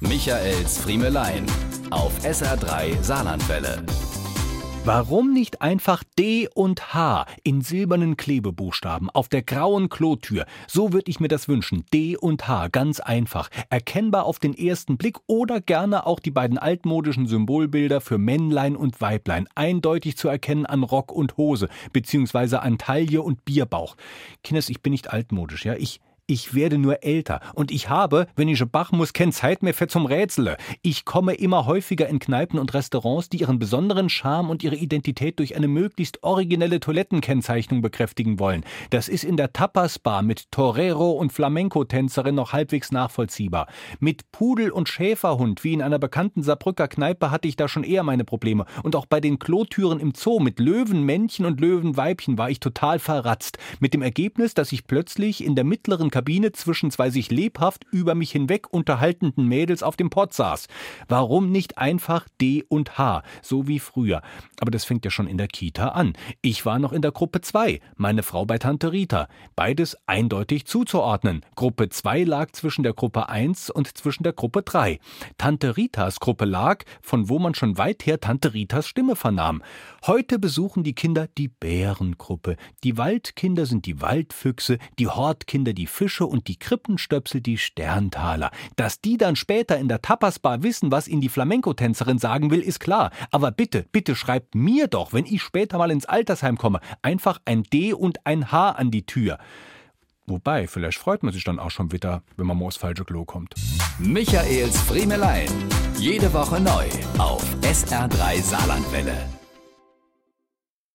Michaels Friemelein auf SR3 Saarlandwelle. Warum nicht einfach D und H in silbernen Klebebuchstaben auf der grauen Klotür? So würde ich mir das wünschen. D und H, ganz einfach. Erkennbar auf den ersten Blick oder gerne auch die beiden altmodischen Symbolbilder für Männlein und Weiblein. Eindeutig zu erkennen an Rock und Hose, beziehungsweise an Taille und Bierbauch. Kinders, ich bin nicht altmodisch, ja. Ich ich werde nur älter und ich habe, wenn ich Bach muss, keine Zeit mehr für zum Rätsele. Ich komme immer häufiger in Kneipen und Restaurants, die ihren besonderen Charme und ihre Identität durch eine möglichst originelle Toilettenkennzeichnung bekräftigen wollen. Das ist in der Tapas-Bar mit Torero und Flamenco-Tänzerin noch halbwegs nachvollziehbar. Mit Pudel und Schäferhund, wie in einer bekannten Saarbrücker Kneipe, hatte ich da schon eher meine Probleme. Und auch bei den Klotüren im Zoo mit Löwenmännchen und Löwenweibchen war ich total verratzt. Mit dem Ergebnis, dass ich plötzlich in der mittleren Kabine zwischen zwei sich lebhaft über mich hinweg unterhaltenden Mädels auf dem Pott saß. Warum nicht einfach D und H, so wie früher? Aber das fängt ja schon in der Kita an. Ich war noch in der Gruppe 2, meine Frau bei Tante Rita. Beides eindeutig zuzuordnen. Gruppe 2 lag zwischen der Gruppe 1 und zwischen der Gruppe 3. Tante Ritas Gruppe lag, von wo man schon weit her Tante Ritas Stimme vernahm. Heute besuchen die Kinder die Bärengruppe. Die Waldkinder sind die Waldfüchse, die Hortkinder die Fische Fische und die Krippenstöpsel die Sterntaler. Dass die dann später in der Tapasbar wissen, was ihnen die Flamenco-Tänzerin sagen will, ist klar. Aber bitte, bitte schreibt mir doch, wenn ich später mal ins Altersheim komme, einfach ein D und ein H an die Tür. Wobei, vielleicht freut man sich dann auch schon wieder, wenn man mal aufs falsche Klo kommt. Michaels Friemelein. Jede Woche neu auf SR3 Saarlandwelle.